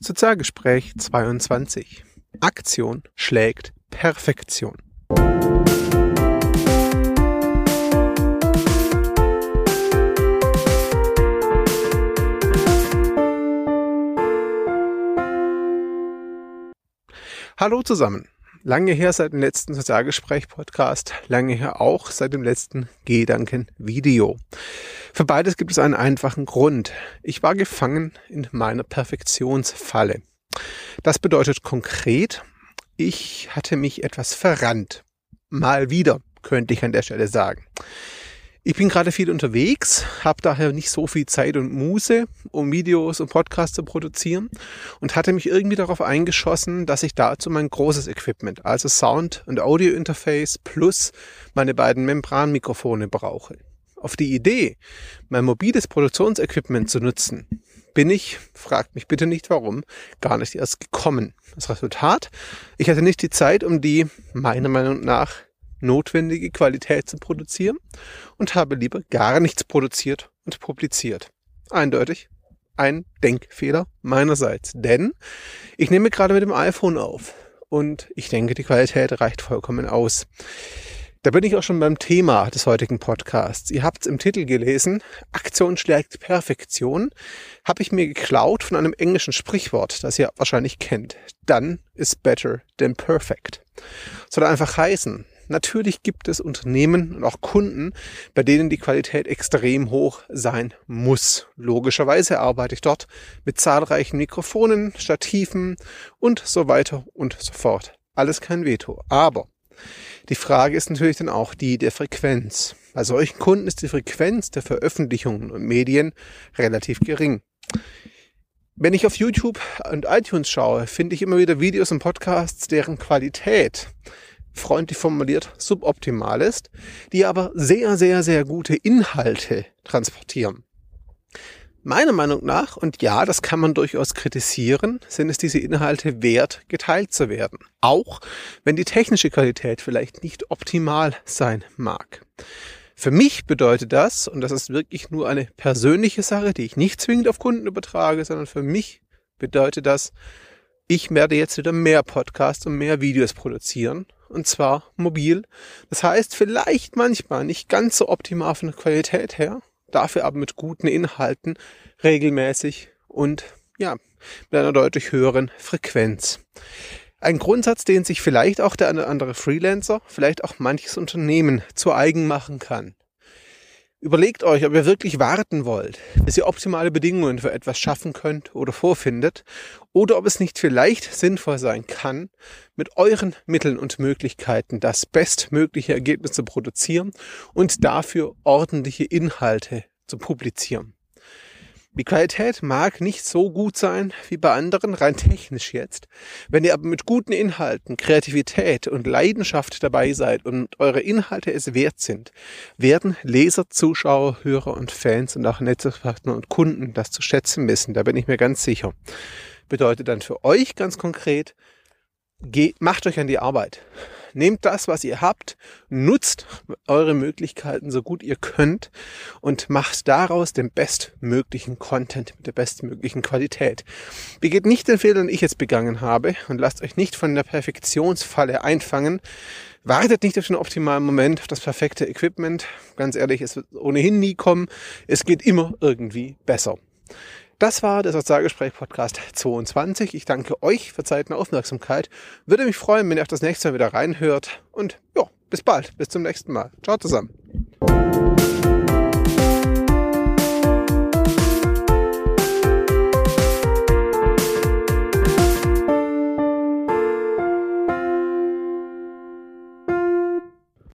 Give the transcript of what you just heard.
Sozialgespräch 22. Aktion schlägt Perfektion. Hallo zusammen. Lange her seit dem letzten Sozialgespräch-Podcast, lange her auch seit dem letzten Gedanken-Video. Für beides gibt es einen einfachen Grund. Ich war gefangen in meiner Perfektionsfalle. Das bedeutet konkret, ich hatte mich etwas verrannt. Mal wieder, könnte ich an der Stelle sagen. Ich bin gerade viel unterwegs, habe daher nicht so viel Zeit und Muße, um Videos und Podcasts zu produzieren und hatte mich irgendwie darauf eingeschossen, dass ich dazu mein großes Equipment, also Sound- und Audio-Interface plus meine beiden Membranmikrofone brauche. Auf die Idee, mein mobiles Produktionsequipment zu nutzen, bin ich, fragt mich bitte nicht warum, gar nicht erst gekommen. Das Resultat, ich hatte nicht die Zeit, um die meiner Meinung nach notwendige Qualität zu produzieren und habe lieber gar nichts produziert und publiziert. Eindeutig ein Denkfehler meinerseits, denn ich nehme gerade mit dem iPhone auf und ich denke, die Qualität reicht vollkommen aus. Da bin ich auch schon beim Thema des heutigen Podcasts. Ihr habt es im Titel gelesen, Aktion schlägt Perfektion, habe ich mir geklaut von einem englischen Sprichwort, das ihr wahrscheinlich kennt. Done is better than perfect. Soll einfach heißen, Natürlich gibt es Unternehmen und auch Kunden, bei denen die Qualität extrem hoch sein muss. Logischerweise arbeite ich dort mit zahlreichen Mikrofonen, Stativen und so weiter und so fort. Alles kein Veto. Aber die Frage ist natürlich dann auch die der Frequenz. Bei solchen Kunden ist die Frequenz der Veröffentlichungen und Medien relativ gering. Wenn ich auf YouTube und iTunes schaue, finde ich immer wieder Videos und Podcasts, deren Qualität freundlich formuliert, suboptimal ist, die aber sehr, sehr, sehr gute Inhalte transportieren. Meiner Meinung nach, und ja, das kann man durchaus kritisieren, sind es diese Inhalte wert, geteilt zu werden. Auch wenn die technische Qualität vielleicht nicht optimal sein mag. Für mich bedeutet das, und das ist wirklich nur eine persönliche Sache, die ich nicht zwingend auf Kunden übertrage, sondern für mich bedeutet das, ich werde jetzt wieder mehr Podcasts und mehr Videos produzieren und zwar mobil. Das heißt, vielleicht manchmal nicht ganz so optimal von der Qualität her, dafür aber mit guten Inhalten regelmäßig und ja, mit einer deutlich höheren Frequenz. Ein Grundsatz, den sich vielleicht auch der andere Freelancer, vielleicht auch manches Unternehmen zu eigen machen kann. Überlegt euch, ob ihr wirklich warten wollt, bis ihr optimale Bedingungen für etwas schaffen könnt oder vorfindet, oder ob es nicht vielleicht sinnvoll sein kann, mit euren Mitteln und Möglichkeiten das bestmögliche Ergebnis zu produzieren und dafür ordentliche Inhalte zu publizieren. Die Qualität mag nicht so gut sein wie bei anderen, rein technisch jetzt. Wenn ihr aber mit guten Inhalten, Kreativität und Leidenschaft dabei seid und eure Inhalte es wert sind, werden Leser, Zuschauer, Hörer und Fans und auch Netzwerkpartner und Kunden das zu schätzen wissen. Da bin ich mir ganz sicher. Bedeutet dann für euch ganz konkret, geht, macht euch an die Arbeit. Nehmt das, was ihr habt, nutzt eure Möglichkeiten so gut ihr könnt und macht daraus den bestmöglichen Content mit der bestmöglichen Qualität. Begeht nicht den Fehler, den ich jetzt begangen habe und lasst euch nicht von der Perfektionsfalle einfangen. Wartet nicht auf den optimalen Moment, auf das perfekte Equipment. Ganz ehrlich, es wird ohnehin nie kommen. Es geht immer irgendwie besser. Das war der Sozialgespräch-Podcast 22. Ich danke euch für Zeit und Aufmerksamkeit. Würde mich freuen, wenn ihr auch das nächste Mal wieder reinhört. Und ja, bis bald. Bis zum nächsten Mal. Ciao zusammen.